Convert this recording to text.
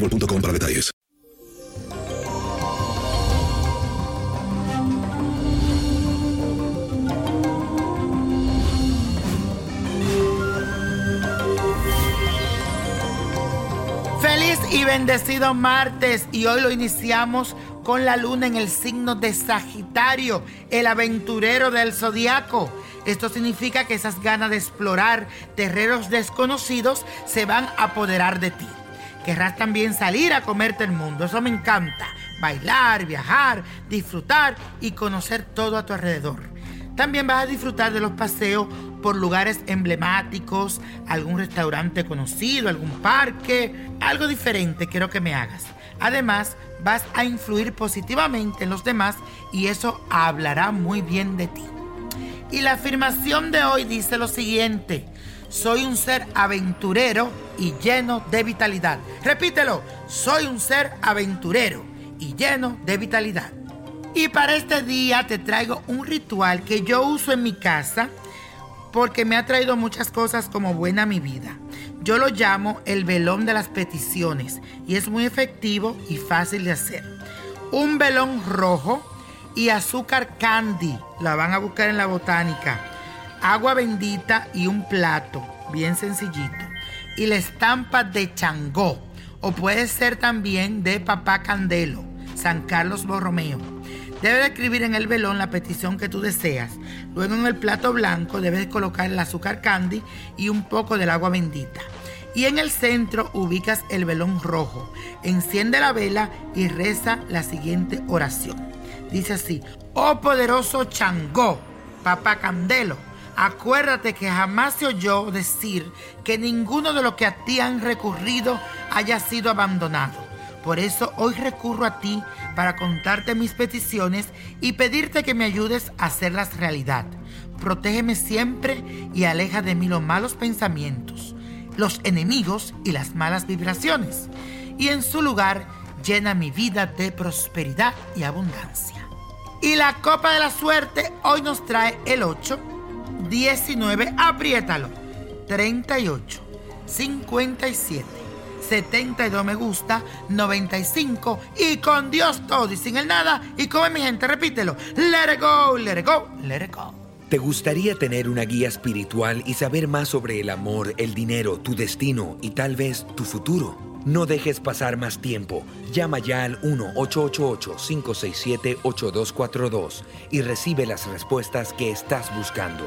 boostmobile.com para detalles. Feliz y bendecido martes y hoy lo iniciamos con la luna en el signo de Sagitario, el aventurero del zodiaco. Esto significa que esas ganas de explorar terrenos desconocidos se van a apoderar de ti. Querrás también salir a comerte el mundo, eso me encanta. Bailar, viajar, disfrutar y conocer todo a tu alrededor. También vas a disfrutar de los paseos por lugares emblemáticos, algún restaurante conocido, algún parque, algo diferente quiero que me hagas. Además, vas a influir positivamente en los demás y eso hablará muy bien de ti. Y la afirmación de hoy dice lo siguiente, soy un ser aventurero y lleno de vitalidad. Repítelo, soy un ser aventurero y lleno de vitalidad. Y para este día te traigo un ritual que yo uso en mi casa porque me ha traído muchas cosas como buena a mi vida. Yo lo llamo el velón de las peticiones y es muy efectivo y fácil de hacer. Un velón rojo y azúcar candy, la van a buscar en la botánica. Agua bendita y un plato, bien sencillito. Y la estampa de Changó, o puede ser también de Papá Candelo, San Carlos Borromeo. Debes escribir en el velón la petición que tú deseas. Luego en el plato blanco debes colocar el azúcar candy y un poco del agua bendita. Y en el centro ubicas el velón rojo. Enciende la vela y reza la siguiente oración. Dice así, oh poderoso Changó, papá Candelo, acuérdate que jamás se oyó decir que ninguno de los que a ti han recurrido haya sido abandonado. Por eso hoy recurro a ti para contarte mis peticiones y pedirte que me ayudes a hacerlas realidad. Protégeme siempre y aleja de mí los malos pensamientos, los enemigos y las malas vibraciones. Y en su lugar, llena mi vida de prosperidad y abundancia. Y la copa de la suerte hoy nos trae el 8, 19, apriétalo, 38, 57. 72 me gusta, 95 y con Dios todo y sin el nada. Y come mi gente, repítelo. Let it go, let it go, let it go. ¿Te gustaría tener una guía espiritual y saber más sobre el amor, el dinero, tu destino y tal vez tu futuro? No dejes pasar más tiempo. Llama ya al 1-888-567-8242 y recibe las respuestas que estás buscando.